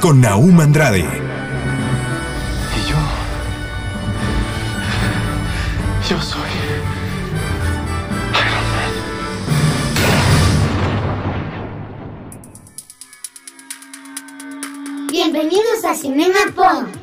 Con Naum Andrade, Y yo. Yo soy. Bienvenidos a Cinema Pop.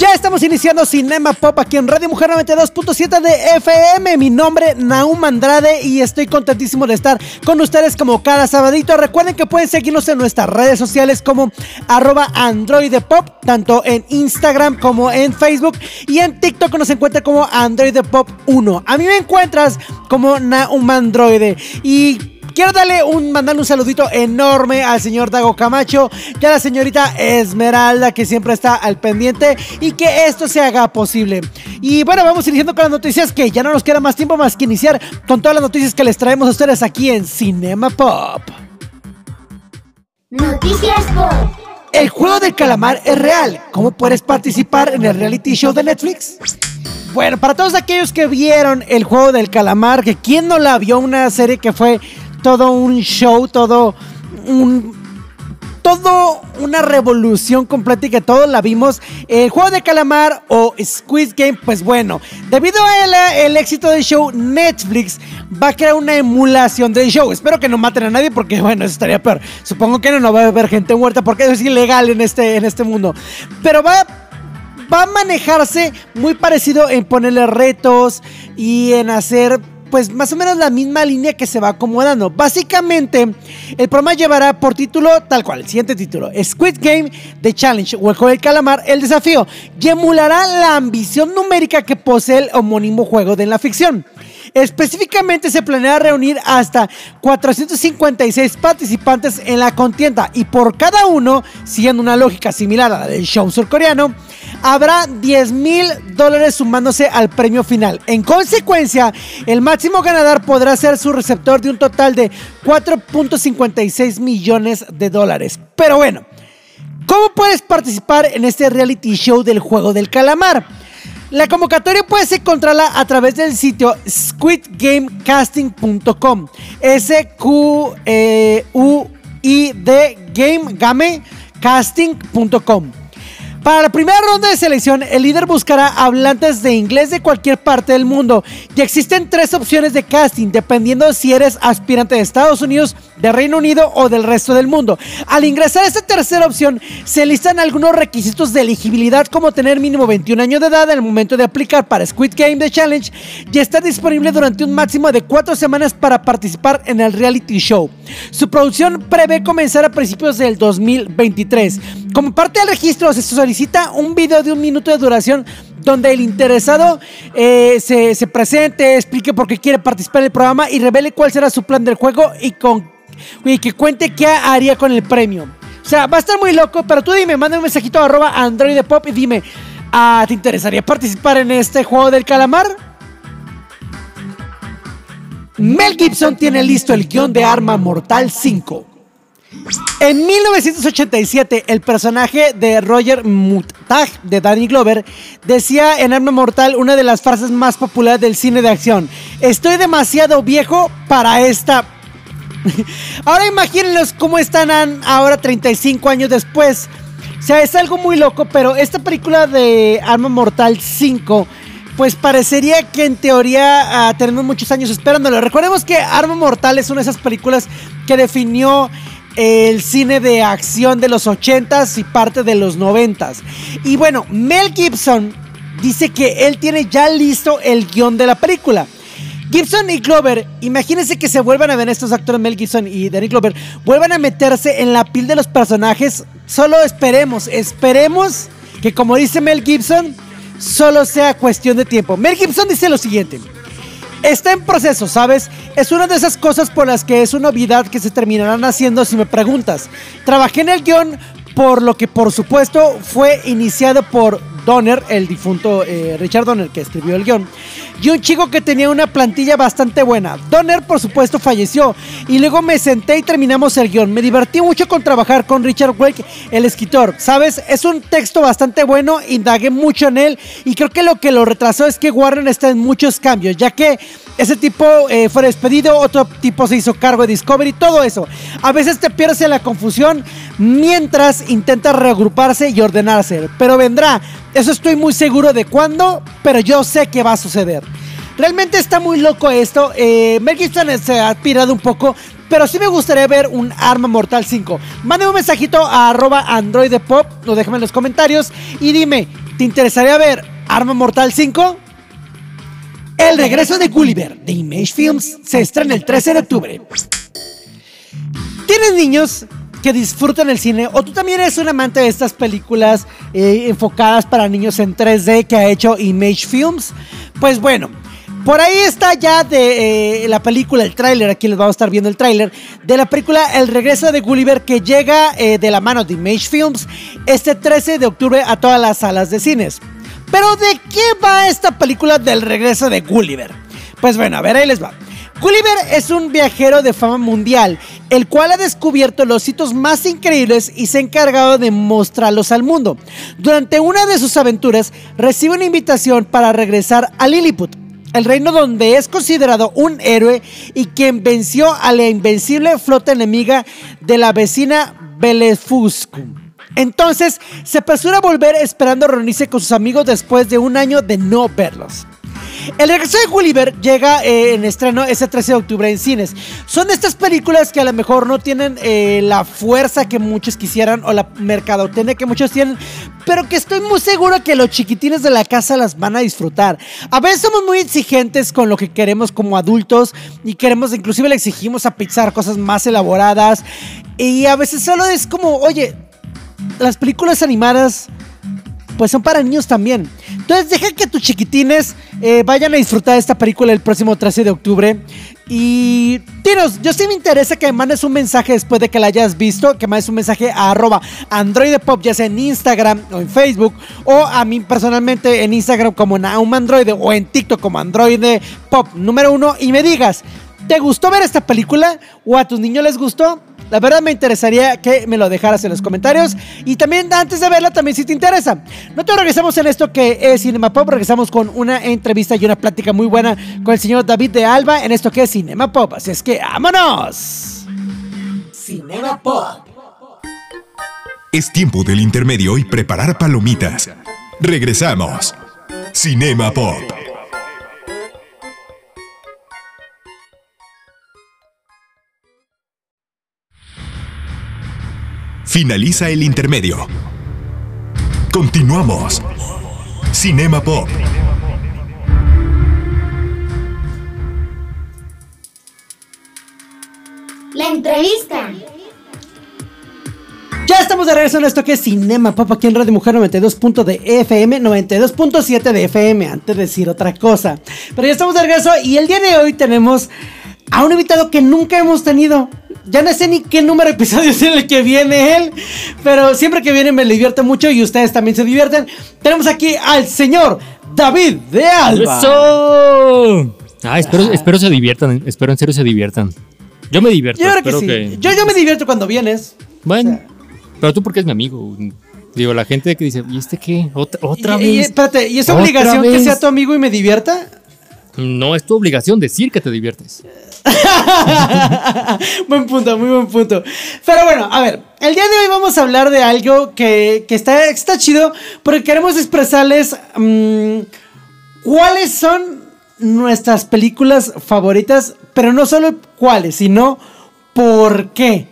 Ya estamos iniciando Cinema Pop aquí en Radio Mujer 92.7 de FM. Mi nombre Naum Andrade y estoy contentísimo de estar con ustedes como cada sabadito. Recuerden que pueden seguirnos en nuestras redes sociales como arroba androidepop, tanto en Instagram como en Facebook y en TikTok nos encuentra como androidepop 1. A mí me encuentras como Naum Androide y Quiero darle un, mandarle un saludito enorme al señor Dago Camacho y a la señorita Esmeralda que siempre está al pendiente y que esto se haga posible. Y bueno, vamos iniciando con las noticias que ya no nos queda más tiempo más que iniciar con todas las noticias que les traemos a ustedes aquí en Cinema Pop. Noticias Pop. El juego del calamar es real. ¿Cómo puedes participar en el reality show de Netflix? Bueno, para todos aquellos que vieron el juego del calamar, que quién no la vio, una serie que fue todo un show, todo un todo una revolución completa y que todos la vimos. El juego de calamar o Squid Game, pues bueno, debido al éxito del show, Netflix va a crear una emulación del show. Espero que no maten a nadie porque, bueno, eso estaría peor. Supongo que no, no va a haber gente muerta porque eso es ilegal en este, en este mundo. Pero va va a manejarse muy parecido en ponerle retos y en hacer pues más o menos la misma línea que se va acomodando. Básicamente, el programa llevará por título tal cual, el siguiente título, Squid Game, The Challenge o el juego del calamar, el desafío, y emulará la ambición numérica que posee el homónimo juego de la ficción. Específicamente se planea reunir hasta 456 participantes en la contienda y por cada uno, siguiendo una lógica similar a la del show surcoreano, habrá 10 mil dólares sumándose al premio final. En consecuencia, el máximo ganador podrá ser su receptor de un total de 4.56 millones de dólares. Pero bueno, ¿cómo puedes participar en este reality show del juego del calamar? La convocatoria puedes encontrarla a través del sitio squidgamecasting.com. S Q E game game casting.com. Para la primera ronda de selección, el líder buscará hablantes de inglés de cualquier parte del mundo. Y existen tres opciones de casting, dependiendo si eres aspirante de Estados Unidos, de Reino Unido o del resto del mundo. Al ingresar a esta tercera opción, se listan algunos requisitos de elegibilidad, como tener mínimo 21 años de edad al momento de aplicar para Squid Game The Challenge y estar disponible durante un máximo de cuatro semanas para participar en el reality show. Su producción prevé comenzar a principios del 2023. Como parte del registro, se solicita un video de un minuto de duración donde el interesado eh, se, se presente, explique por qué quiere participar en el programa y revele cuál será su plan del juego y, que cuente qué haría con el premio. O sea, va a estar muy loco, pero tú dime, manda un mensajito a arroba Android Pop y dime, ah, ¿te interesaría participar en este juego del calamar? Mel Gibson tiene listo el guion de Arma Mortal 5. En 1987, el personaje de Roger Mutag de Danny Glover decía en Arma Mortal una de las frases más populares del cine de acción: Estoy demasiado viejo para esta. ahora imagínenlos cómo están ahora 35 años después. O sea, es algo muy loco, pero esta película de Arma Mortal 5 pues parecería que en teoría uh, tenemos muchos años esperándolo. Recordemos que Arma Mortal es una de esas películas que definió el cine de acción de los 80s y parte de los 90s. Y bueno, Mel Gibson dice que él tiene ya listo el guion de la película. Gibson y Glover, imagínense que se vuelvan a ver estos actores Mel Gibson y Danny Glover, vuelvan a meterse en la piel de los personajes. Solo esperemos, esperemos que como dice Mel Gibson, solo sea cuestión de tiempo. Mel Gibson dice lo siguiente. Está en proceso, ¿sabes? Es una de esas cosas por las que es una novedad que se terminarán haciendo si me preguntas. Trabajé en el guion por lo que por supuesto fue iniciado por Donner, el difunto eh, Richard Donner que escribió el guion, y un chico que tenía una plantilla bastante buena. Donner por supuesto falleció y luego me senté y terminamos el guion. Me divertí mucho con trabajar con Richard Wake, el escritor, ¿sabes? Es un texto bastante bueno, indagué mucho en él y creo que lo que lo retrasó es que Warren está en muchos cambios, ya que ese tipo eh, fue despedido, otro tipo se hizo cargo de Discovery, todo eso. A veces te pierdes en la confusión mientras intentas reagruparse y ordenarse, pero vendrá. Eso estoy muy seguro de cuándo, pero yo sé que va a suceder. Realmente está muy loco esto. Eh, se ha pirado un poco, pero sí me gustaría ver un Arma Mortal 5. Mándame un mensajito a arroba Android Pop, o déjame en los comentarios y dime, ¿te interesaría ver Arma Mortal 5? El regreso de Gulliver de Image Films se estrena el 13 de octubre. ¿Tienes niños que disfrutan el cine o tú también eres un amante de estas películas eh, enfocadas para niños en 3D que ha hecho Image Films? Pues bueno, por ahí está ya de eh, la película, el tráiler, aquí les vamos a estar viendo el tráiler, de la película El regreso de Gulliver que llega eh, de la mano de Image Films este 13 de octubre a todas las salas de cines. Pero ¿de qué va esta película del regreso de Gulliver? Pues bueno, a ver, ahí les va. Gulliver es un viajero de fama mundial, el cual ha descubierto los sitios más increíbles y se ha encargado de mostrarlos al mundo. Durante una de sus aventuras, recibe una invitación para regresar a Lilliput, el reino donde es considerado un héroe y quien venció a la invencible flota enemiga de la vecina Belefuscu. Entonces se apresura a volver esperando reunirse con sus amigos después de un año de no verlos. El regreso de Gulliver llega eh, en estreno ese 13 de octubre en cines. Son estas películas que a lo mejor no tienen eh, la fuerza que muchos quisieran o la mercadotecnia que muchos tienen, pero que estoy muy seguro que los chiquitines de la casa las van a disfrutar. A veces somos muy exigentes con lo que queremos como adultos y queremos, inclusive le exigimos a Pixar cosas más elaboradas y a veces solo es como, oye, las películas animadas pues son para niños también. Entonces deja que tus chiquitines eh, vayan a disfrutar de esta película el próximo 13 de octubre. Y tiros, yo sí me interesa que me mandes un mensaje después de que la hayas visto, que mandes un mensaje a arroba androidepop, ya sea en Instagram o en Facebook, o a mí personalmente en Instagram como Naum Android o en TikTok como Android Pop número uno y me digas, ¿te gustó ver esta película? ¿O a tus niños les gustó? La verdad me interesaría que me lo dejaras en los comentarios. Y también antes de verla, también si te interesa. Nosotros regresamos en esto que es Cinema Pop. Regresamos con una entrevista y una plática muy buena con el señor David de Alba en esto que es Cinema Pop. Así es que vámonos. Cinema Pop. Es tiempo del intermedio y preparar palomitas. Regresamos. Cinema Pop. Finaliza el intermedio. Continuamos. Cinema Pop. La entrevista. Ya estamos de regreso en esto que es Cinema Pop aquí en Radio Mujer 92. de FM, 92.7 de FM, antes de decir otra cosa. Pero ya estamos de regreso y el día de hoy tenemos a un invitado que nunca hemos tenido. Ya no sé ni qué número de episodios es el que viene él, pero siempre que viene me divierte mucho y ustedes también se divierten. Tenemos aquí al señor David de Alba. ¡Eso! Ah, espero, espero se diviertan, espero en serio se diviertan. Yo me divierto. Yo creo que sí. que- Yo, yo me divierto cuando vienes. Bueno, o sea. pero tú porque es mi amigo. Digo, la gente que dice, ¿y este qué? ¿Otra, otra Y- y- vez? espérate, ¿y es ¿Otra obligación que vez? sea tu amigo y me divierta? No es tu obligación decir que te diviertes. buen punto, muy buen punto. Pero bueno, a ver, el día de hoy vamos a hablar de algo que, que está, está chido porque queremos expresarles mm, cuáles son nuestras películas favoritas, pero no solo cuáles, sino por qué.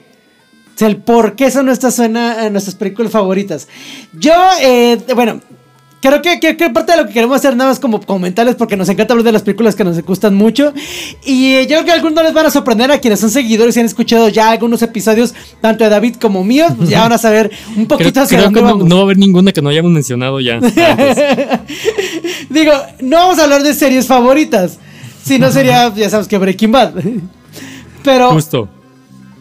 O sea, el por qué son nuestras, suena- eh, nuestras películas favoritas. Yo, eh, bueno, creo que, que- que parte de lo que queremos hacer nada más como comentarles porque nos encanta hablar de las películas que nos gustan mucho. Y eh, yo creo que algunos les van a sorprender a quienes son seguidores y han escuchado ya algunos episodios, tanto de David como míos, pues ya van a saber un Creo, poquito hacia creo dónde que no, vamos. no va a haber ninguna que no hayamos mencionado ya. Digo, no vamos a hablar de series favoritas. Si no sería, ya sabes que Breaking Bad. Pero Justo.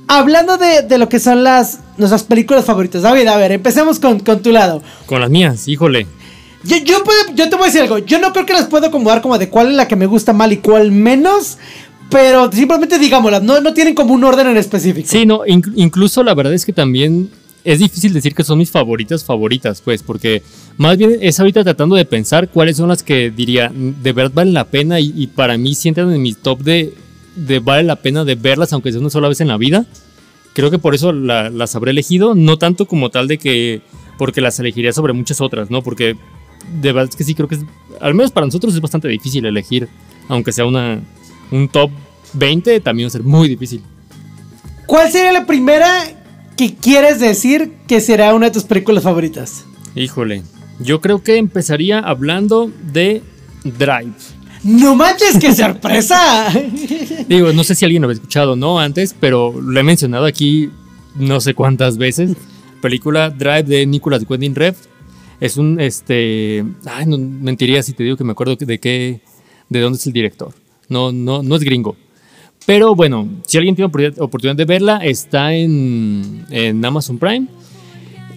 hablando de, de lo que son las nuestras películas favoritas, David, a ver, empecemos con, con tu lado. Con las mías, híjole. Yo, yo, puedo- yo te voy a decir algo. Yo no creo que las puedo acomodar como de cuál es la que me gusta mal y cuál menos. Pero simplemente digámoslas, no, no tienen como un orden en específico. Sí, no, inc- incluso la verdad es que también es difícil decir que son mis favoritas favoritas, pues, porque más bien es ahorita tratando de pensar cuáles son las que diría de verdad valen la pena y, y para mí sientan en mi top de, de vale la pena de verlas, aunque sea una sola vez en la vida. Creo que por eso la- las habré elegido, no tanto como tal de que porque las elegiría sobre muchas otras, ¿no? Porque de verdad es que sí creo que es, al menos para nosotros es bastante difícil elegir, aunque sea una, un top 20, también va a ser muy difícil. ¿Cuál sería la primera que quieres decir que será una de tus películas favoritas? Híjole, yo creo que empezaría hablando de Drive. No manches, qué sorpresa. Digo, no sé si alguien lo había escuchado no antes, pero lo he mencionado aquí no sé cuántas veces. Película Drive de Nicolas Winding Refn. Es un, este, ay, no mentiría si te digo que me acuerdo de qué, de dónde es el director. No, no, no es gringo. Pero bueno, si alguien tiene oportunidad, de verla, está en, en Amazon Prime.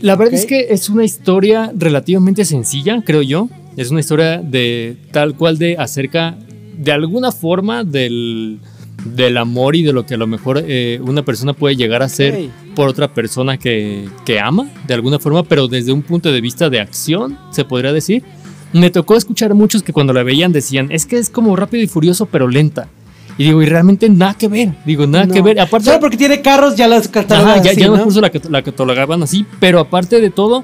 La verdad Ok. es que es una historia relativamente sencilla, creo yo. Es una historia de tal cual de acerca de alguna forma del, del amor y de lo que a lo mejor eh, una persona puede llegar a ser por otra persona que, que ama, de alguna forma, pero desde un punto de vista de acción, se podría decir. Me tocó escuchar a muchos que cuando la veían decían, es que es como rápido y furioso, pero lenta. Y digo, y realmente nada que ver. Digo, nada que ver. Aparte, Solo porque tiene carros ya las catalogan Ajá, ya, así, ya no la, la catalogaban así, pero aparte de todo,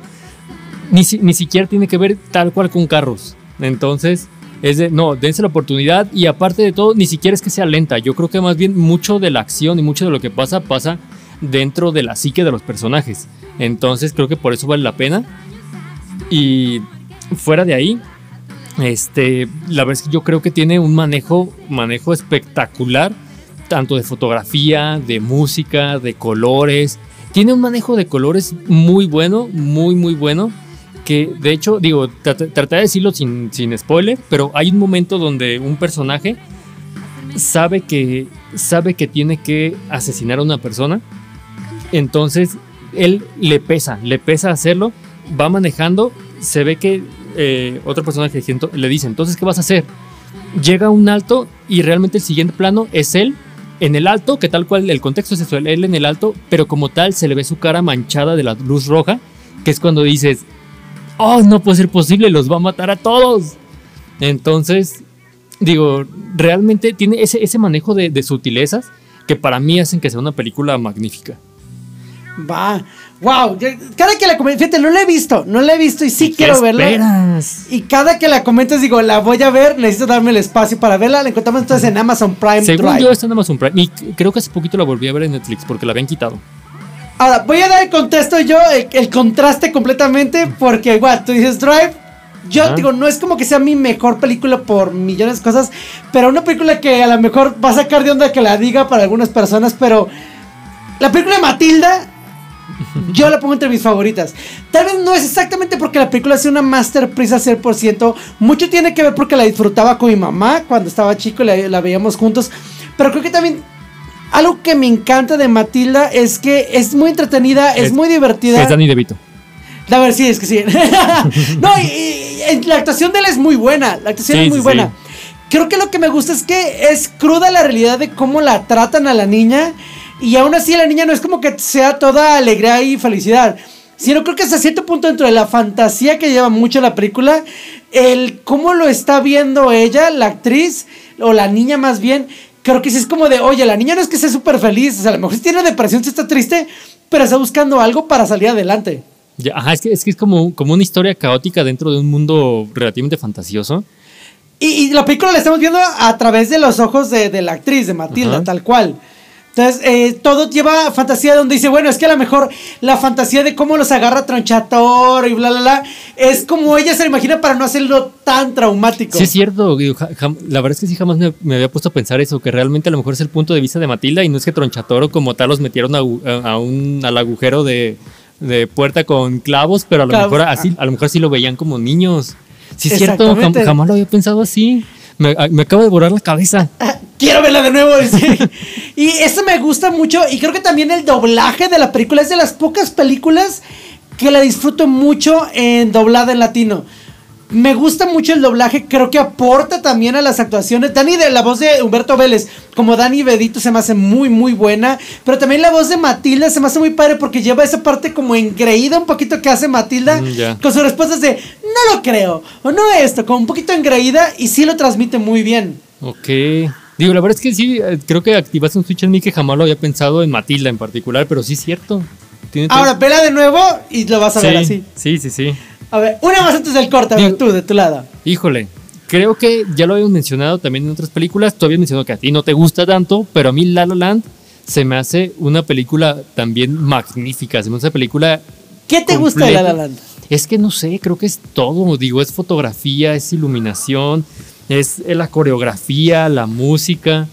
ni, ni siquiera tiene que ver tal cual con carros. Entonces, es de, no, dense la oportunidad y aparte de todo, ni siquiera es que sea lenta. Yo creo que más bien mucho de la acción y mucho de lo que pasa, pasa dentro de la psique de los personajes. Entonces, creo que por eso vale la pena. Y fuera de ahí, este, la verdad es que yo creo que tiene un manejo, manejo espectacular, tanto de fotografía, de música, de colores. Tiene un manejo de colores muy bueno, muy, muy bueno. Que de hecho, digo, trat- trataré de decirlo sin, sin spoiler, pero hay un momento donde un personaje sabe que, sabe que tiene que asesinar a una persona. Entonces, él le pesa, le pesa hacerlo, va manejando, se ve que eh, otro personaje le dice, entonces, ¿qué vas a hacer? Llega a un alto y realmente el siguiente plano es él en el alto, que tal cual el contexto es eso, él en el alto, pero como tal se le ve su cara manchada de la luz roja, que es cuando dices, oh, no puede ser posible, los va a matar a todos. Entonces, digo, realmente tiene ese, ese manejo de, de sutilezas que para mí hacen que sea una película magnífica. Va. Wow. Cada que la comento, fíjate, no la he visto, no la he visto y sí ¿Qué quiero verla. Y cada que la comentas digo, la voy a ver, necesito darme el espacio para verla. La encontramos entonces en Amazon Prime Según Drive. yo está en Amazon Prime y creo que hace poquito la volví a ver en Netflix porque la habían quitado. Ahora, voy a dar el contexto yo, el, el contraste completamente, porque igual, tú dices Drive. Yo digo, no es como que sea mi mejor película por millones de cosas, pero una película que a lo mejor va a sacar de onda que la diga para algunas personas, pero la película de Matilda, yo la pongo entre mis favoritas. Tal vez no es exactamente porque la película sea una masterpiece al 100%, mucho tiene que ver porque la disfrutaba con mi mamá cuando estaba chico y la, la veíamos juntos, pero creo que también algo que me encanta de Matilda es que es muy entretenida, es, Es- muy divertida. Es Danny DeVito. A ver, sí, es que sí. no, y, la actuación de él es muy buena. La actuación Sí, es muy sí, buena. sí. Creo que lo que me gusta es que es cruda la realidad de cómo la tratan a la niña. Y aún así la niña no es como que sea toda alegría y felicidad. Sino creo que hasta cierto punto dentro de la fantasía que lleva mucho la película, el cómo lo está viendo ella, la actriz, o la niña más bien, creo que sí es como de, oye, la niña no es que sea súper feliz, o sea, a lo mejor sí tiene depresión, sí está triste, pero está buscando algo para salir adelante. Ya, ajá, es que es, que es como, como una historia caótica dentro de un mundo relativamente fantasioso. Y, y la película la estamos viendo a través de los ojos de, de la actriz, de Matilda, Ajá. tal cual. Entonces, eh, todo lleva fantasía donde dice, bueno, es que a lo mejor la fantasía de cómo los agarra Tronchator y bla, bla, bla, es como ella se lo imagina para no hacerlo tan traumático. Sí, es cierto. la verdad es que sí jamás me, me había puesto a pensar eso, que realmente a lo mejor es el punto de vista de Matilda y no es que Tronchatoro como tal los metieron a, un, al agujero de, de puerta con clavos, pero a lo, Clavos. mejor así, a lo mejor sí lo veían como niños. Sí, es cierto, jam- jamás lo había pensado así. Me, me acaba de borrar la cabeza. quiero verla de nuevo. y eso me gusta mucho. Y creo que también el doblaje de la película es de las pocas películas que la disfruto mucho en doblada en latino. Me gusta mucho el doblaje, creo que aporta también a las actuaciones. Dani de la voz de Humberto Vélez, como Dani Bedito, se me hace muy, muy buena. Pero también la voz de Matilda se me hace muy padre porque lleva esa parte como engreída un poquito que hace Matilda Mm, ya. con sus respuestas de no lo creo, o no esto, como un poquito engreída y sí lo transmite muy bien. Ok. Digo, la verdad es que sí, eh, creo que activaste un switch en mí que jamás lo había pensado en Matilda en particular, pero sí es cierto. Tiene Ahora, vela de nuevo y lo vas a ver así. sí, sí, sí. A ver, una más antes del corte, a ver, tú, de tu lado. Híjole, creo que ya lo habíamos mencionado también en otras películas. Tú habías mencionado que a ti no te gusta tanto, pero a mí La La Land se me hace una película también magnífica. Se me hace una película. ¿Qué te gusta de La La. Land? Es que no sé, creo que es todo. Digo, es fotografía, es iluminación, es la coreografía, la música.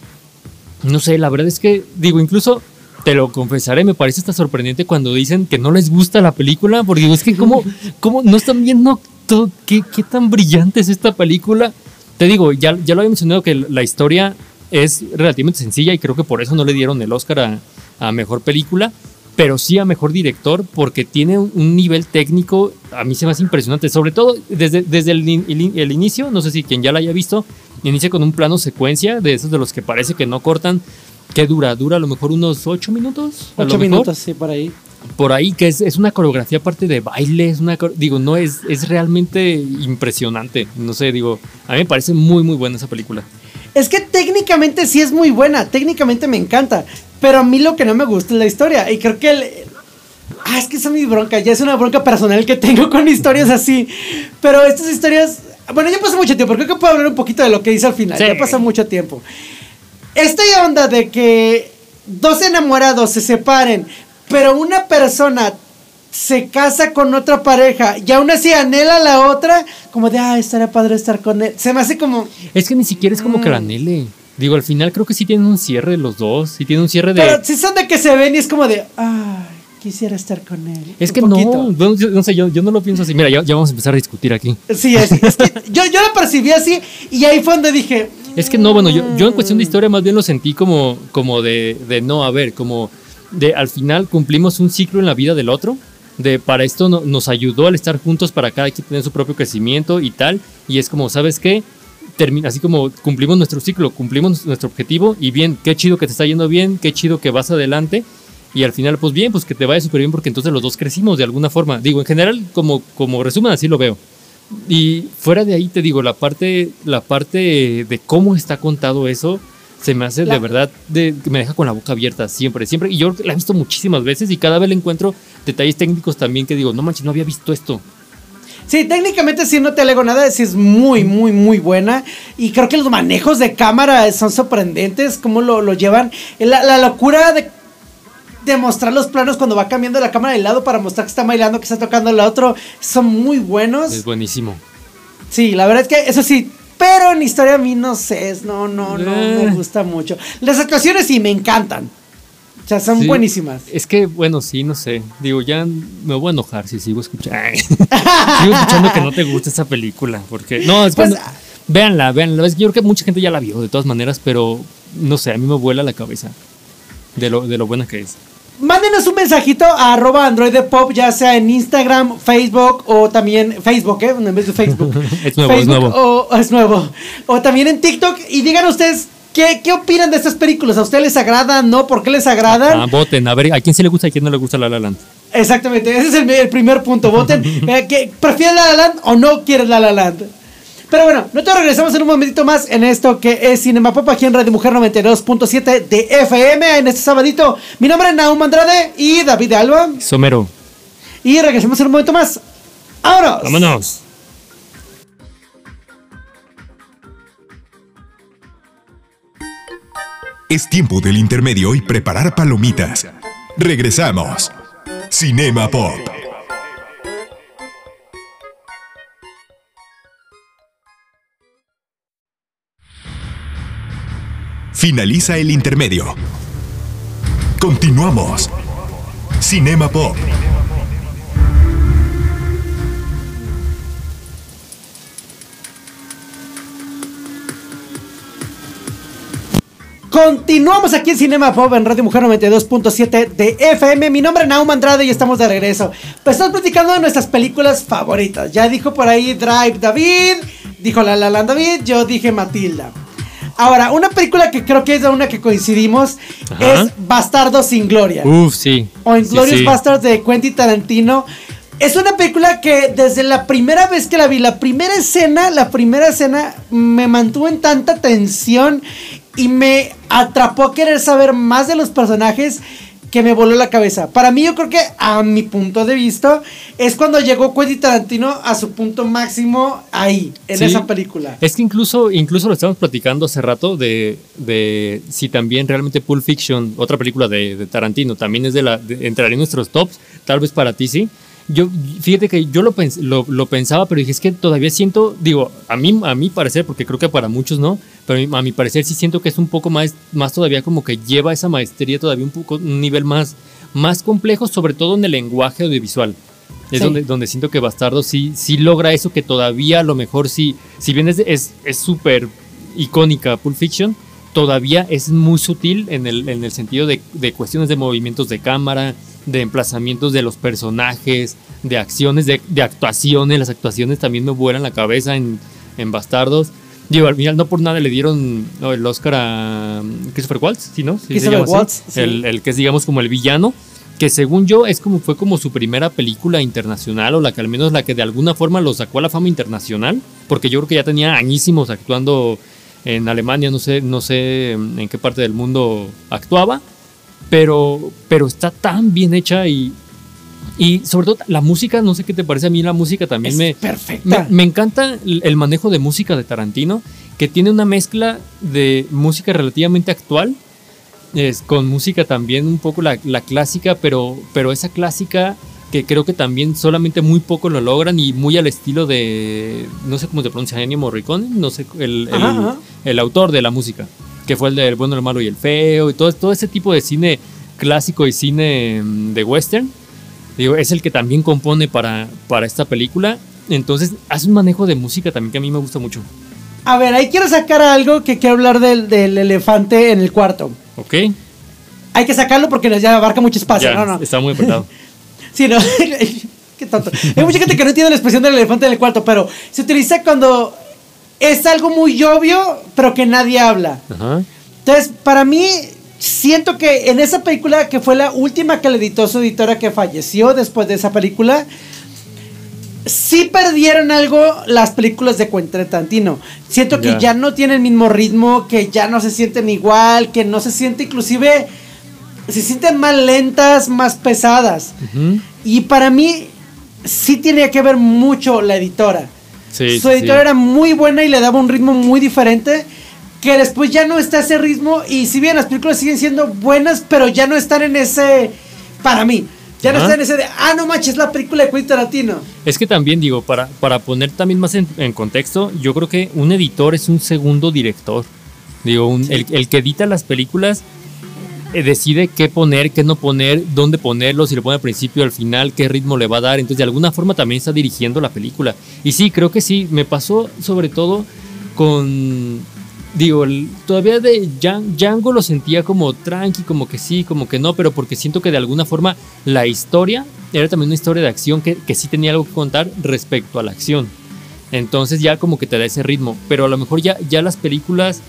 No sé, la verdad es que, digo, incluso te lo confesaré, me parece hasta sorprendente cuando dicen que no les gusta la película, porque digo, es que cómo, cómo no están viendo todo, qué, qué tan brillante es esta película. Te digo, ya, ya lo había mencionado que la historia es relativamente sencilla y creo que por eso no le dieron el Oscar a, a Mejor Película, pero sí a Mejor Director porque tiene un, nivel técnico, a mí se me hace impresionante, sobre todo desde, desde el, in- el in- el inicio, no sé si quien ya la haya visto, inicia con un plano secuencia de esos de los que parece que no cortan. ¿Qué dura? Dura a lo mejor unos ocho minutos. Ocho minutos, sí, por ahí. por ahí, que es, es una coreografía aparte de baile, es una, digo, no, es, es realmente impresionante, no sé, digo, a mí me parece muy, muy buena esa película. Es que técnicamente sí es muy buena, técnicamente me encanta, pero a mí lo que no me gusta es la historia y creo que el... Ah, es que esa es mi bronca, ya es una bronca personal que tengo con historias así, pero estas historias... Bueno, ya pasó mucho tiempo, creo que puedo hablar un poquito de lo que dice al final, Sí. ya pasó mucho tiempo. Esta onda de que dos enamorados se separen, pero una persona se casa con otra pareja y aún así anhela a la otra, como de, ah, estaría padre estar con él. Se me hace como... Es que ni siquiera es como que la Mm. anhele. Digo, al final creo que sí tienen un cierre los dos, sí tienen un cierre de... Pero si son de que se ven y es como de, ay, quisiera estar con él. es Un que poquito. no, no, yo- no sé, yo, yo no lo pienso así. Mira, ya, ya vamos a empezar a discutir aquí. Sí, es, es que yo, yo lo percibí así y ahí fue donde dije, Es que no, bueno, yo, yo en cuestión de historia más bien lo sentí como, como de, de no, a ver, como de al final cumplimos un ciclo en la vida del otro, de para esto no- nos ayudó al estar juntos para cada quien tener su propio crecimiento y tal, y es como, ¿sabes qué? Termina, así como cumplimos nuestro ciclo, cumplimos nuestro objetivo y bien, qué chido que te está yendo bien, qué chido que vas adelante y al final pues bien, pues que te vaya súper bien porque entonces los dos crecimos de alguna forma. Digo, en general como, como resumen así lo veo. Y fuera de ahí te digo, la parte, la parte de cómo está contado eso, se me hace La- de verdad, de, me deja con la boca abierta siempre, siempre. Y yo la he visto muchísimas veces y cada vez le encuentro detalles técnicos también que digo, no manches, no había visto esto. Sí, técnicamente sí no te alego nada, sí es muy, muy, muy buena. Y creo que los manejos de cámara son sorprendentes, cómo lo, lo llevan. La, la locura de, de mostrar los planos cuando va cambiando la cámara de lado para mostrar que está bailando, que está tocando el otro, son muy buenos. Es buenísimo. Sí, la verdad es que eso sí. Pero en historia a mí no sé, no, no, no Eh. me gusta mucho. Las actuaciones sí me encantan. O sea, son Sí. buenísimas. Es que, bueno, sí, no sé. Digo, ya me voy a enojar si sigo escuchando. sigo escuchando que no te gusta esa película. Porque. No, es Pues, bueno, Véanla, véanla. Es que Yo creo que mucha gente ya la vio, de todas maneras, pero no sé, a mí me vuela la cabeza de lo, de lo buena que es. Mándenos un mensajito a arroba Android de Pop, ya sea en Instagram, Facebook o también Facebook, ¿eh? En vez de Facebook. Es nuevo, es nuevo. O, es nuevo. O también en TikTok. Y digan ustedes, ¿qué, qué opinan de estas películas? ¿A ustedes les agradan? ¿No? ¿Por qué les agradan? Ah, voten, a ver, ¿a quién se le gusta y a quién no le gusta La La Land? Exactamente, ese es el, el primer punto. Voten. eh, ¿Prefieres La La Land o no quieres La La Land? Pero bueno, nosotros regresamos en un momentito más en esto que es Cinema Pop aquí en Radio Mujer 92.7 de FM en este sabadito. Mi nombre es Naum Andrade y David de Alba. Somero, Y regresamos en un momento más. ¡Vámonos! vámonos. Es tiempo del intermedio y preparar palomitas. Regresamos. Cinema Pop. Finaliza el intermedio. Continuamos. Cinema Pop. Continuamos aquí en Cinema Pop en Radio Mujer 92.7 de FM. Mi nombre es Naum Andrade y estamos de regreso. Pues estamos platicando de nuestras películas favoritas. Ya dijo por ahí Drive David, dijo La La Land David, yo dije Matilda. Ahora, una película que creo que es la una que coincidimos Ajá. es Bastardo sin Gloria. Uf, sí. o Sí, Inglorious sí. Bastards de Quentin Tarantino. Es una película que desde la primera vez que la vi, la primera escena, la primera escena me mantuvo en tanta tensión y me atrapó a querer saber más de los personajes que me voló la cabeza. Para mí yo creo que a mi punto de vista es cuando llegó Quentin Tarantino a su punto máximo ahí, en Sí. esa película. Es que incluso, incluso lo estábamos platicando hace rato de, de si también realmente Pulp Fiction, otra película de, de Tarantino, también es de la. de- entraría en nuestros tops. Tal vez para ti sí. Yo, fíjate que yo lo, pens- lo, lo pensaba, pero dije, es que todavía siento, digo, a mí, a mi parecer, porque creo que para muchos no, pero a mi, a mi parecer sí siento que es un poco más, más todavía como que lleva esa maestría todavía un poco, un nivel más, más complejo, sobre todo en el lenguaje audiovisual. Es Sí. donde, donde siento que Bastardo sí, sí logra eso que todavía a lo mejor sí, si bien es es es súper icónica Pulp Fiction, todavía es muy sutil en el, en el sentido de, de cuestiones de movimientos de cámara, de emplazamientos de los personajes, de acciones, de, de actuaciones. Las actuaciones también me vuelan la cabeza en, en Bastardos. Digo, al final no por nada le dieron el Oscar a um, Christopher Waltz, ¿sí, no? Sí, Christopher. Waltz, sí. el, el que es, digamos, como el villano que según yo es como fue como su primera película internacional o la que al menos la que de alguna forma lo sacó a la fama internacional porque yo creo que ya tenía añísimos actuando en Alemania no sé no sé en qué parte del mundo actuaba pero pero está tan bien hecha y y sobre todo la música no sé qué te parece a mí la música también Es me perfecta. me, me encanta el manejo de música de Tarantino, que tiene una mezcla de música relativamente actual, es, con música también un poco la, la clásica, pero, pero esa clásica que creo que también solamente muy poco lo logran y muy al estilo de, no sé cómo se pronuncia, Ennio Morricone, no sé, el, el- Ajá, ajá. el autor de la música, que fue el de El bueno, el malo y el feo, y todo, todo ese tipo de cine clásico y cine mm, de western, digo, es el que también compone para, para esta película. Entonces hace un manejo de música también que a mí me gusta mucho. A ver, ahí quiero sacar algo que quiero hablar del, del elefante en el cuarto. ¿Ok? Hay que sacarlo porque ya abarca mucho espacio. Ya, no, no. está muy apretado. Sí, no. Qué tonto. Hay mucha gente que no entiende la expresión del elefante en el cuarto, pero se utiliza cuando es algo muy obvio, pero que nadie habla. Ajá. Entonces, para mí, siento que en esa película, que fue la última que le editó su editora que falleció después de esa película, sí perdieron algo las películas de Quentin Tarantino. Siento que Ya. ya no tienen el mismo ritmo, que ya no se sienten igual, que no se siente inclusive... Se sienten más lentas, más pesadas. Y para mí sí tenía que ver mucho la editora. Sí, Su editora sí. era muy buena y le daba un ritmo muy diferente. Que después ya no está ese ritmo. Y si bien las películas siguen siendo buenas, pero ya no están en ese. Para mí. Ya no Ajá. están en ese de. Ah, no manches, la película de Quentin Tarantino. Es que también digo, para, para poner también más en, en contexto, yo creo que un editor es un segundo director. Digo, un- el, el que edita las películas decide qué poner, qué no poner, dónde ponerlo, si lo pone al principio, al final, qué ritmo le va a dar. Entonces, de alguna forma también está dirigiendo la película. Y sí, creo que sí, me pasó sobre todo con. Digo, el- todavía de Djan- Django lo sentía como tranqui, como que sí, como que no, pero porque siento que de alguna forma la historia era también una historia de acción que, que sí tenía algo que contar respecto a la acción. Entonces ya como que te da ese ritmo. Pero a lo mejor ya, ya las películas,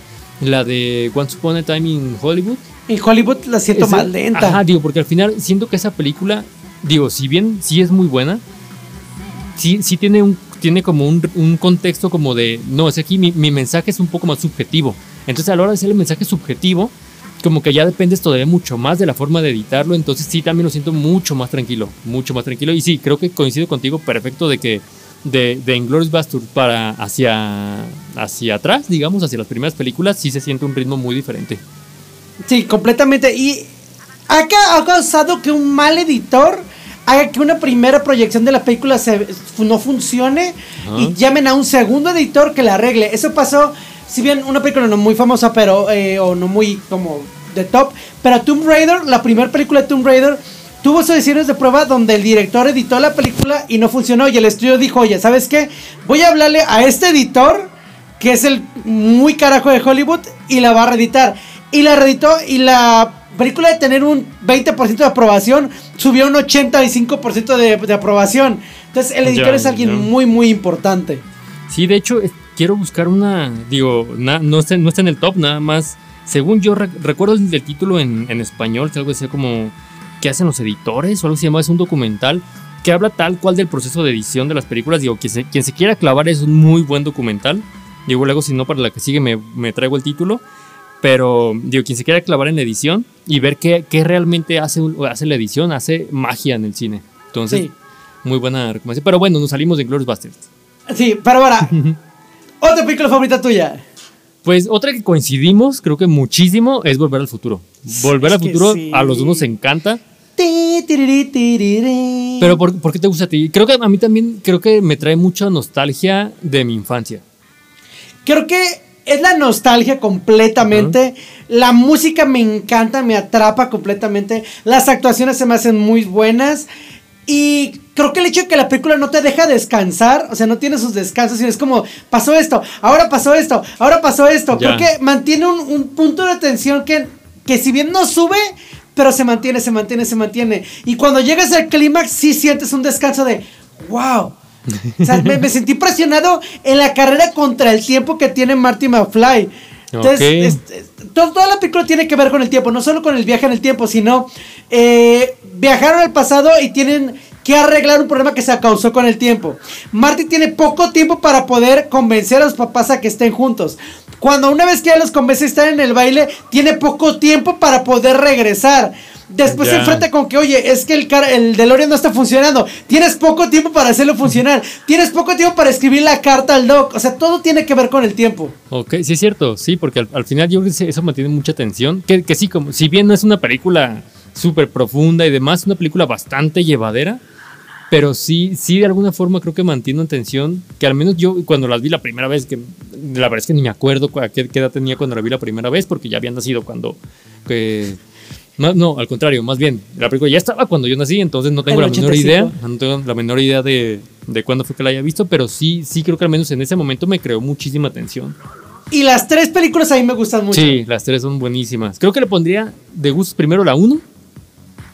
la de Once Upon a Time in Hollywood, En Hollywood la siento esa- más lenta. Ajá, digo, porque al final siento que esa película, digo, si bien sí es muy buena, sí, sí tiene un tiene como un, un contexto como de, no, es que aquí mi, mi mensaje es un poco más subjetivo. Entonces a la hora de hacer el mensaje subjetivo, como que ya dependes todavía mucho más de la forma de editarlo, entonces sí también lo siento mucho más tranquilo, mucho más tranquilo. Y sí, creo que coincido contigo perfecto de que de, de Inglourious para hacia, hacia atrás, digamos, hacia las primeras películas, sí se siente un ritmo muy diferente. Sí, completamente. Y acá ha causado que un mal editor haga que una primera proyección de la película se, no funcione y llamen a un segundo editor que la arregle. Eso pasó, si bien una película no muy famosa, pero eh, o no muy como de top, pero Tomb Raider, la primera película de Tomb Raider, tuvo sesiones de prueba donde el director editó la película y no funcionó y el estudio dijo, oye, ¿sabes qué? Voy a hablarle a este editor que es el muy carajo de Hollywood y la va a reeditar. y la reeditó y la película de tener un 20% de aprobación subió un 85% de, de aprobación. Entonces el editor Ya, es alguien ya. muy, muy importante. Sí, de hecho, quiero buscar una. Digo, na- no, está, no está en el top, nada más. Según yo re- recuerdo el título en, en español, que algo decía como. ¿Qué hacen los editores? O algo se llama, es un documental que habla tal cual del proceso de edición de las películas. Digo, quien se, quien se quiera clavar es un muy buen documental. Digo, luego, si no, para la que sigue me, me traigo el título. Pero, digo, quien se quiera clavar en la edición y ver qué, qué realmente hace, hace la edición, hace magia en el cine. Entonces, Sí. muy buena recomendación. Pero bueno, nos salimos de Glorious Bastards. Sí, pero ahora, otra película favorita tuya. Pues otra que coincidimos, creo que muchísimo, es Volver al Futuro. Volver Es al que Futuro sí. a los dos nos encanta. Pero ¿por, por qué te gusta a ti? Creo que a mí también creo que me trae mucha nostalgia de mi infancia. Creo que es la nostalgia completamente. La música me encanta, me atrapa completamente. Las actuaciones se me hacen muy buenas. Y creo que el hecho de que la película no te deja descansar, o sea, no tiene sus descansos, sino es como, pasó esto, ahora pasó esto, ahora pasó esto. Ya. Creo que mantiene un, un punto de tensión que, que si bien no sube, pero se mantiene, se mantiene, se mantiene. Y cuando llegas al clímax, sí sientes un descanso de, wow. O sea, me, me sentí presionado en la carrera contra el tiempo que tiene Marty McFly. Entonces, es- es- toda la película tiene que ver con el tiempo, no solo con el viaje en el tiempo, sino eh, viajaron al pasado y tienen que arreglar un problema que se causó con el tiempo. Marty tiene poco tiempo para poder convencer a los papás a que estén juntos. Cuando una vez que ya los convence a estar en el baile, tiene poco tiempo para poder regresar. Después se enfrenta con que, oye, es que el, car- el DeLorean no está funcionando. Tienes poco tiempo para hacerlo funcionar. Tienes poco tiempo para escribir la carta al doc. O sea, todo tiene que ver con el tiempo. Ok, sí es cierto, sí, porque al, al final yo creo que eso mantiene mucha tensión. Que, que sí, como si bien no es una película súper profunda y demás, es una película bastante llevadera, pero sí, sí de alguna forma creo que mantiene una tensión que al menos yo cuando las vi la primera vez, que la verdad es que ni me acuerdo cu- a qué, qué edad tenía cuando la vi la primera vez, porque ya había nacido cuando... que- no, al contrario, más bien, la película ya estaba cuando yo nací, entonces no tengo En la menor idea, 85. no tengo la menor idea de, de cuándo fue que la haya visto, pero sí, sí creo que al menos en ese momento me creó muchísima tensión. Y las tres películas a mí me gustan mucho. Sí, las tres son buenísimas. Creo que le pondría de gusto primero la 1,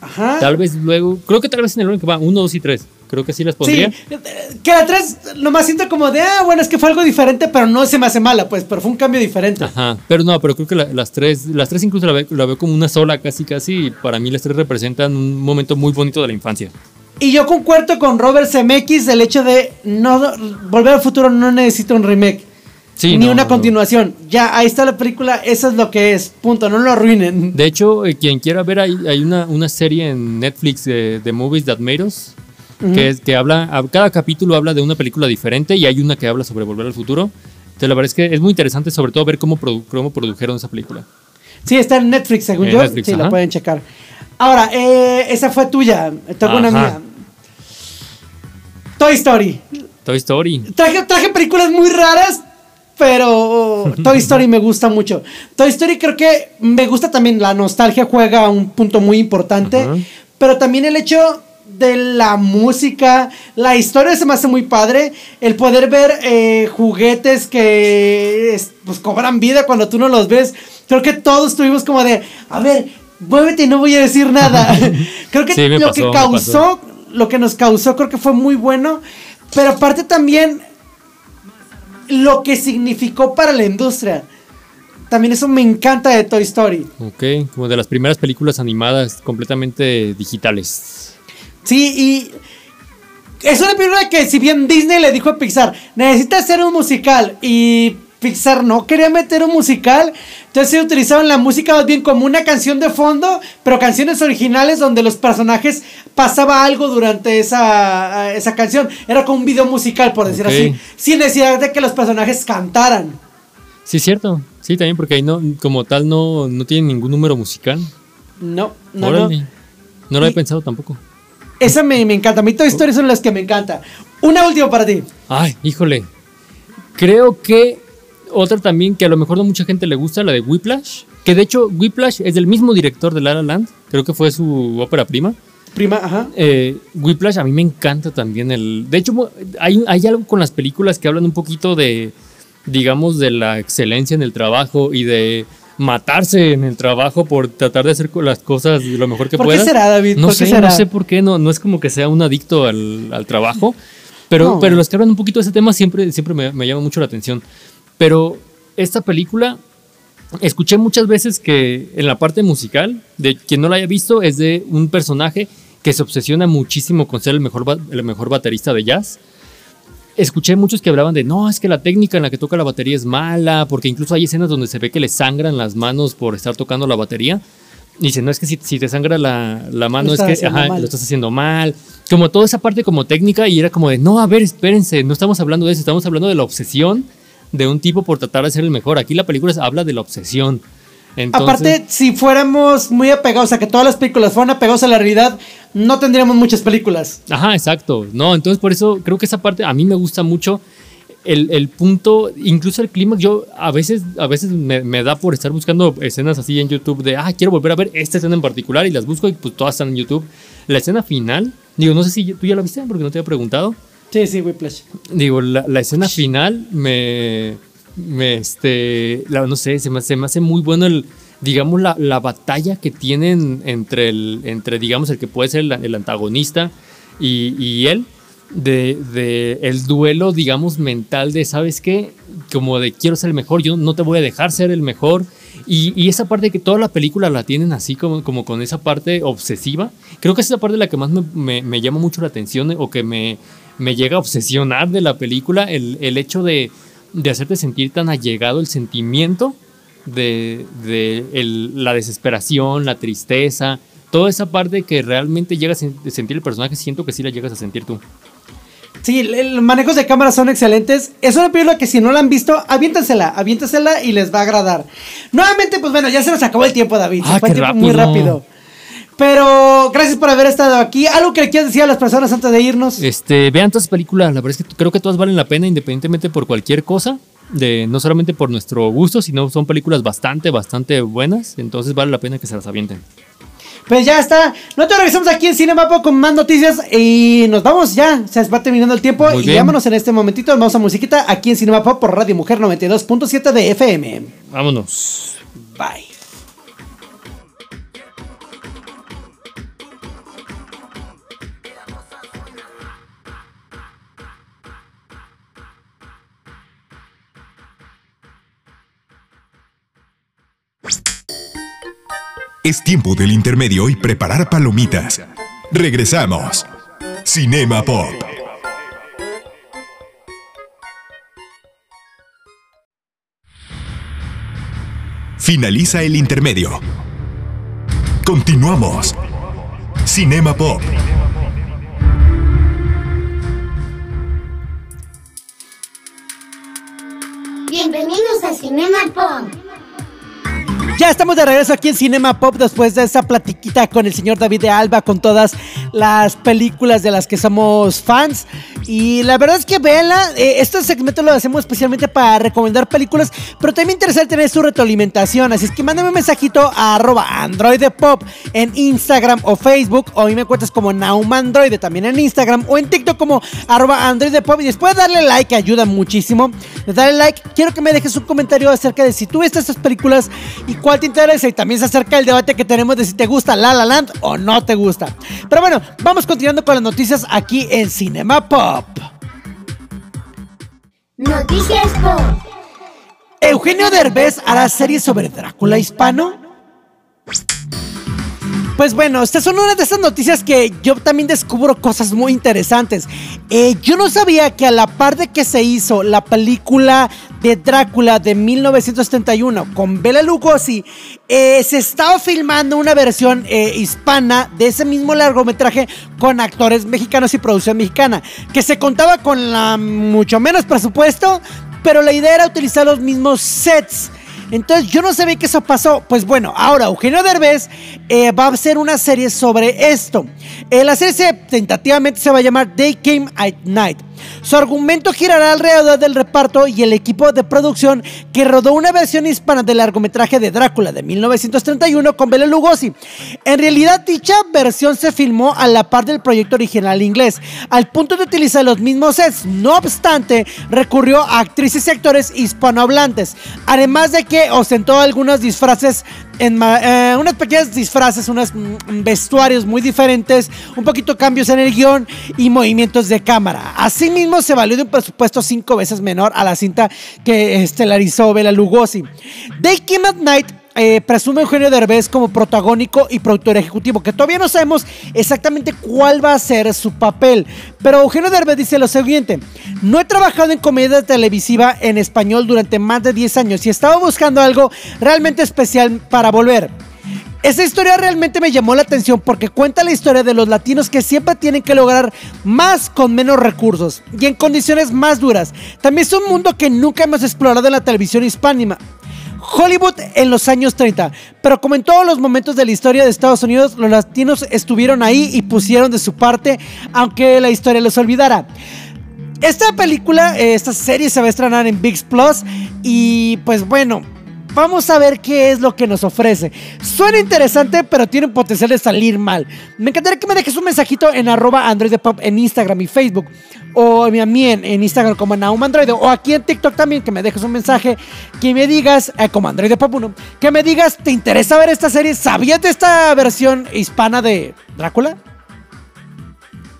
Ajá. tal vez luego, creo que tal vez en el que va 1, 2 y 3. Creo que sí las Sí, pondría. eh, que la 3 nomás siento como de, ah, bueno, es que fue algo diferente, pero no se me hace mala, pues, pero fue un cambio diferente. Ajá, pero no, pero creo que la- las tres, las tres incluso la, ve- la veo como una sola casi casi y para mí las tres representan un momento muy bonito de la infancia. Y yo concuerdo con Robert Zemeckis del hecho de no volver al futuro no necesita un remake. Sí, ni no, una continuación. Ya, ahí está la película, eso es lo que es. Punto, no lo arruinen. De hecho, eh, quien quiera ver, hay, hay una, una serie en Netflix de, de Movies That Made Us, que, es, que habla, cada capítulo habla de una película diferente y hay una que habla sobre volver al futuro. Entonces, la verdad es que es muy interesante, sobre todo ver cómo, produ- cómo produjeron esa película. Sí, está en Netflix, según En yo. Netflix, sí, la pueden checar. Ahora, eh, esa fue tuya. Tengo una mía. Toy Story. Toy Story. Traje, traje películas muy raras, pero Toy Story me gusta mucho. Toy Story creo que me gusta también, la nostalgia juega un punto muy importante, pero también el hecho de la música, la historia se me hace muy padre, el poder ver eh, juguetes que es- pues cobran vida cuando tú no los ves, creo que todos tuvimos como de, a ver, muévete y no voy a decir nada. creo que Sí, lo pasó, que causó, lo que nos causó creo que fue muy bueno, pero aparte también lo que significó para la industria. También eso me encanta de Toy Story. Ok, como de las primeras películas animadas completamente digitales. Sí, y es una película que si bien Disney le dijo a Pixar, necesita hacer un musical y Pixar no quería meter un musical, entonces utilizaron la música más bien como una canción de fondo, pero canciones originales donde los personajes pasaba algo durante esa, esa canción. Era como un video musical, por decir así, sin necesidad de que los personajes cantaran. Sí, cierto. Sí, también porque ahí no, como tal no, no tiene ningún número musical. No, no, Órale. no. No lo he Y- pensado tampoco. Esa me, me encanta. A mí Toy Story son las que me encanta. Una última para ti. Ay, híjole. Creo que otra también que a lo mejor no mucha gente le gusta, la de Whiplash. Que de hecho Whiplash es del mismo director de La La Land. Creo que fue su ópera prima. Prima, ajá. Eh, Whiplash a mí me encanta también el... De hecho, hay, hay algo con las películas que hablan un poquito de, digamos, de la excelencia en el trabajo y de matarse en el trabajo por tratar de hacer las cosas lo mejor que ¿Por pueda. qué será, David? No ¿Por qué sé, será? no sé por qué, no, no es como que sea un adicto al, al trabajo, pero, No. pero los que hablan un poquito de ese tema siempre, siempre me, me llama mucho la atención. Pero esta película, escuché muchas veces que en la parte musical, de quien no la haya visto, es de un personaje que se obsesiona muchísimo con ser el mejor, el mejor baterista de jazz. Escuché muchos que hablaban de, no, es que la técnica en la que toca la batería es mala, porque incluso hay escenas donde se ve que le sangran las manos por estar tocando la batería. Y dice, no, es que si, si te sangra la, la mano es que ajá, lo estás haciendo mal. Como toda esa parte como técnica y era como de, no, a ver, espérense, no estamos hablando de eso, estamos hablando de la obsesión de un tipo por tratar de ser el mejor. Aquí la película habla de la obsesión. Entonces, Aparte, si fuéramos muy apegados a que todas las películas fueran apegados a la realidad, no tendríamos muchas películas. Ajá, exacto. No, entonces por eso creo que esa parte a mí me gusta mucho. El, el punto, incluso el clímax, yo a veces, a veces me, me da por estar buscando escenas así en YouTube de, ah, quiero volver a ver esta escena en particular y las busco y pues todas están en YouTube. La escena final, digo, no sé si tú ya la viste porque no te había preguntado. Sí, sí, Whiplash. Digo, la, la escena final me, me este, la- no sé, se me, se me hace muy bueno el, digamos, la, la batalla que tienen entre el, entre, digamos, el que puede ser el, el antagonista y, y él, de, de el duelo, digamos, mental de, ¿sabes qué? Como de quiero ser el mejor, yo no te voy a dejar ser el mejor. Y, y esa parte que toda la película la tienen así como, como con esa parte obsesiva, creo que es esa parte la que más me, me- me llama mucho la atención o que me, me llega a obsesionar de la película, el, el hecho de, de hacerte sentir tan allegado el sentimiento de, de el- la desesperación, la tristeza, toda esa parte que realmente llegas a sen- sentir el personaje, siento que sí la llegas a sentir tú. Sí, los manejos de cámara son excelentes. Es una película que si no la han visto, aviéntensela, aviéntensela y les va a agradar. Nuevamente, pues bueno, ya se nos acabó el tiempo, David. Se Ah, fue el muy rápido. Pero gracias por haber estado aquí. ¿Algo que le quieras decir a las personas antes de irnos? Este, vean todas las películas, la verdad es que creo que todas valen la pena independientemente por cualquier cosa, de, no solamente por nuestro gusto, sino son películas bastante, bastante buenas, entonces vale la pena que se las avienten. Pues ya está. Nosotros regresamos aquí en Cinemapo con más noticias y nos vamos ya. Se va terminando el tiempo Muy y bien. vámonos en este momentito. Vamos a musiquita aquí en Cinemapo por Radio Mujer 92.7 de FM. Vámonos. Bye. Es tiempo del intermedio y preparar palomitas. Regresamos. Cinema Pop. Finaliza el intermedio. Continuamos. Cinema Pop. Bienvenidos a Cinema Pop. Ya estamos de regreso aquí en Cinema Pop después de esa platiquita con el señor David de Alba, con todas las películas de las que somos fans. Y la verdad es que véanla, eh, este segmento lo hacemos especialmente para recomendar películas, pero también interesante tener su retroalimentación. Así es que mándame un mensajito a arroba androidepop en Instagram o Facebook, o a mí me cuentas como Naumandroide también en Instagram, o en TikTok como arroba androidepop. Y después de darle like, ayuda muchísimo. Darle like, quiero que me dejes un comentario acerca de si tú viste estas películas y cuál te interesa. Y también se acerca el debate que tenemos de si te gusta La La Land o no te gusta. Pero bueno, vamos continuando con las noticias aquí en Cinema Pop. Noticias Pop. ¿Eugenio Derbez hará serie sobre Drácula hispano? Pues bueno, estas son una de esas noticias que yo también descubro cosas muy interesantes. Eh, yo no sabía que a la par de que se hizo la película de Drácula de 1971 con Bela Lugosi, eh, se estaba filmando una versión eh, hispana de ese mismo largometraje con actores mexicanos y producción mexicana, que se contaba con mucho menos presupuesto, pero la idea era utilizar los mismos sets. Entonces yo no sabía que eso pasó. Pues bueno, ahora Eugenio Derbez eh, va a hacer una serie sobre esto. Eh, la serie se- tentativamente se va a llamar Day Came at Night. Su argumento girará alrededor del reparto y el equipo de producción que rodó una versión hispana del largometraje de Drácula de 1931 con Bela Lugosi. En realidad, dicha versión se filmó a la par del proyecto original inglés, al punto de utilizar los mismos sets. No obstante, recurrió a actrices y actores hispanohablantes, además de que ostentó algunos disfraces en eh, unas pequeñas disfraces, unos mm, vestuarios muy diferentes, un poquito cambios en el guion y movimientos de cámara. Asimismo, se valió de un presupuesto cinco veces menor a la cinta que estelarizó Bela Lugosi. Day Kim at Night eh, presume Eugenio Derbez como protagónico y productor ejecutivo, que todavía no sabemos exactamente cuál va a ser su papel. Pero Eugenio Derbez dice lo siguiente, no he trabajado en comedia televisiva en español durante más de 10 años y estaba buscando algo realmente especial para volver. Esa historia realmente me llamó la atención porque cuenta la historia de los latinos que siempre tienen que lograr más con menos recursos y en condiciones más duras. También es un mundo que nunca hemos explorado en la televisión hispánica. Hollywood en los años 30. Pero como en todos los momentos de la historia de Estados Unidos, los latinos estuvieron ahí y pusieron de su parte, aunque la historia los olvidara. Esta película, eh, esta serie se va a estrenar en VIX Plus y pues bueno, Vamos a ver qué es lo que nos ofrece. Suena interesante, pero tiene potencial de salir mal. Me encantaría que me dejes un mensajito en arroba Android Pop en Instagram y Facebook. O a mí en, Instagram como Naum Android. O aquí en TikTok también, que me dejes un mensaje. Que me digas, eh, como Android Pop 1, que me digas, ¿te interesa ver esta serie? ¿Sabías de esta versión hispana de Drácula?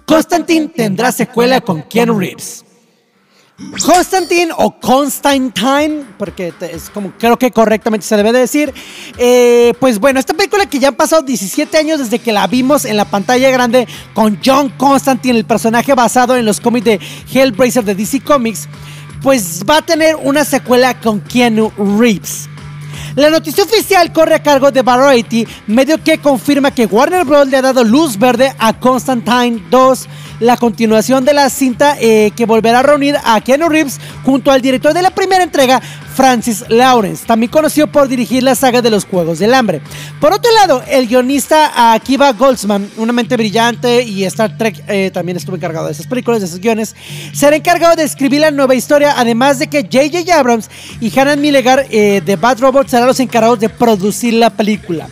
Constantine tendrá secuela con Keanu Reeves. Constantine o Constantine, porque es como creo que correctamente se debe de decir. Eh, pues bueno, esta película que ya han pasado 17 años desde que la vimos en la pantalla grande con John Constantine, el personaje basado en los cómics de Hellblazer de DC Comics, pues va a tener una secuela con Keanu Reeves. La noticia oficial corre a cargo de Variety, medio que confirma que Warner Bros. le ha dado luz verde a Constantine 2 la continuación de la cinta eh, que volverá a reunir a Keanu Reeves junto al director de la primera entrega, Francis Lawrence, también conocido por dirigir la saga de los Juegos del Hambre. Por otro lado, el guionista Akiva Goldsman, una mente brillante y Star Trek eh, también estuvo encargado de esas películas, de esos guiones, será encargado de escribir la nueva historia, además de que J.J. Abrams y Hanan Milegar eh, de Bad Robot serán los encargados de producir la película.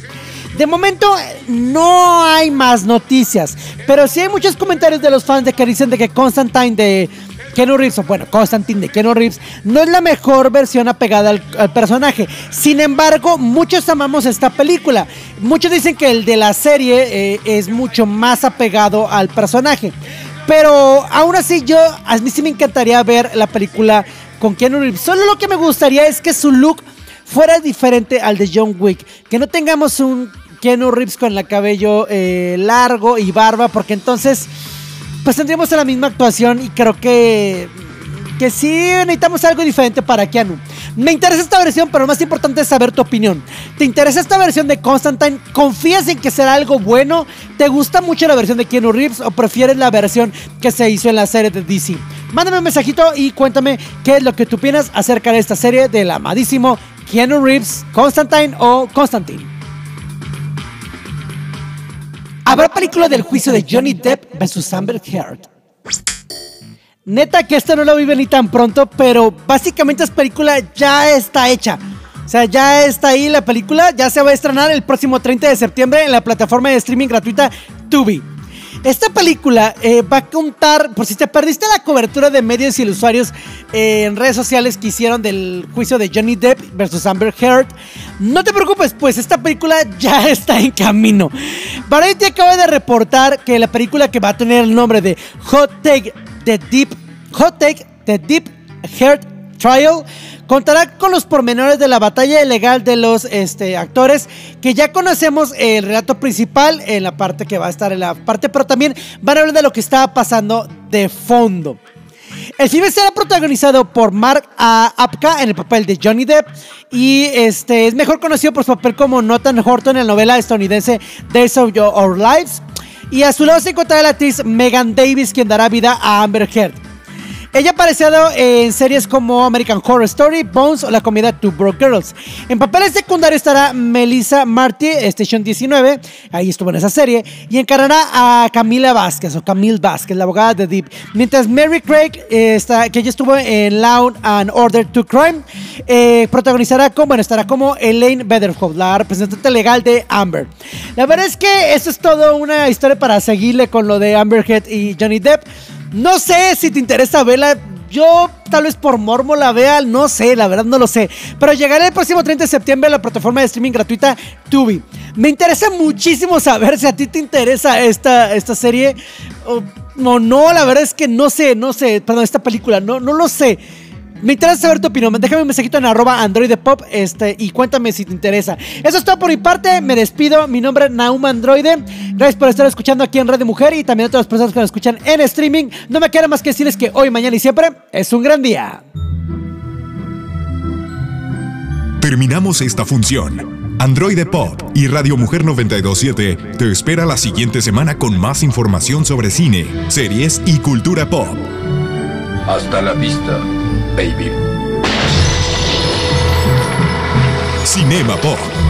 De momento no hay más noticias, pero sí hay muchos comentarios de los fans de que dicen de que Constantine de Keanu Reeves, o bueno, Constantine de Keanu Reeves, no es la mejor versión apegada al, personaje. Sin embargo, muchos amamos esta película. Muchos dicen que el de la serie eh, es mucho más apegado al personaje. Pero aún así, yo, a mí sí me encantaría ver la película con Keanu Reeves. Solo lo que me gustaría es que su look fuera diferente al de John Wick. Que no tengamos un Keanu Reeves con el cabello eh, largo y barba, porque entonces pues tendríamos la misma actuación y creo que que sí necesitamos algo diferente para Keanu. Me interesa esta versión, pero lo más importante es saber tu opinión. ¿Te interesa esta versión de Constantine? ¿Confías en que será algo bueno? ¿Te gusta mucho la versión de Keanu Reeves o prefieres la versión que se hizo en la serie de DC? Mándame un mensajito y cuéntame qué es lo que tú opinas acerca de esta serie del amadísimo Keanu Reeves, Constantine o Constantine. Habrá película del juicio de Johnny Depp versus Amber Heard. Neta que esto no lo vive ni tan pronto, pero básicamente esta película ya está hecha. O sea, ya está ahí la película, ya se va a estrenar el próximo 30 de septiembre en la plataforma de streaming gratuita Tubi. Esta película eh, va a contar, por si te perdiste la cobertura de medios y usuarios eh, en redes sociales que hicieron del juicio de Johnny Depp versus Amber Heard, no te preocupes, pues esta película ya está en camino. Variety acaba de reportar que la película que va a tener el nombre de Hot Take The Deep, Hot Take The Deep Heard Trial Contará con los pormenores de la batalla legal de los este, actores que ya conocemos el relato principal en la parte que va a estar en la parte, pero también van a hablar de lo que estaba pasando de fondo. El filme será protagonizado por Mark Apka en el papel de Johnny Depp y este es mejor conocido por su papel como Nathan Horton en la novela estadounidense Days of Our Lives. Y a su lado se encontrará la actriz Megan Davis, quien dará vida a Amber Heard. Ella ha aparecido en series como American Horror Story, Bones o la comedia Two Broke Girls. En papeles secundarios estará Melissa Marty, Station 19, ahí estuvo en esa serie, y encarará a Camila Vázquez o Camille Vázquez, la abogada de Deep. Mientras Mary Craig, eh, está, que ella estuvo en Law and Order to Crime, eh, protagonizará como, bueno, estará como Elaine Betterhoff, la representante legal de Amber. La verdad es que esto es todo una historia para seguirle con lo de Amber Heard y Johnny Depp. No sé si te interesa verla. Yo tal vez por mormo la vea, no sé, la verdad no lo sé. Pero llegará el próximo 30 de septiembre a la plataforma de streaming gratuita Tubi. Me interesa muchísimo saber si a ti te interesa esta, esta serie. O no, la verdad es que no sé, no sé. Perdón, esta película, no, no lo sé. Me interesa saber tu opinión. Déjame un mensajito en arroba androidepop este, y cuéntame si te interesa. Eso es todo por mi parte. Me despido. Mi nombre es Naum Androide. Gracias por estar escuchando aquí en Radio Mujer y también a todas las personas que nos escuchan en streaming. No me queda más que decirles que hoy, mañana y siempre es un gran día. Terminamos esta función. Androide Pop y Radio Mujer 927 te espera la siguiente semana con más información sobre cine, series y cultura pop. Hasta la vista, baby. Cinema Pop.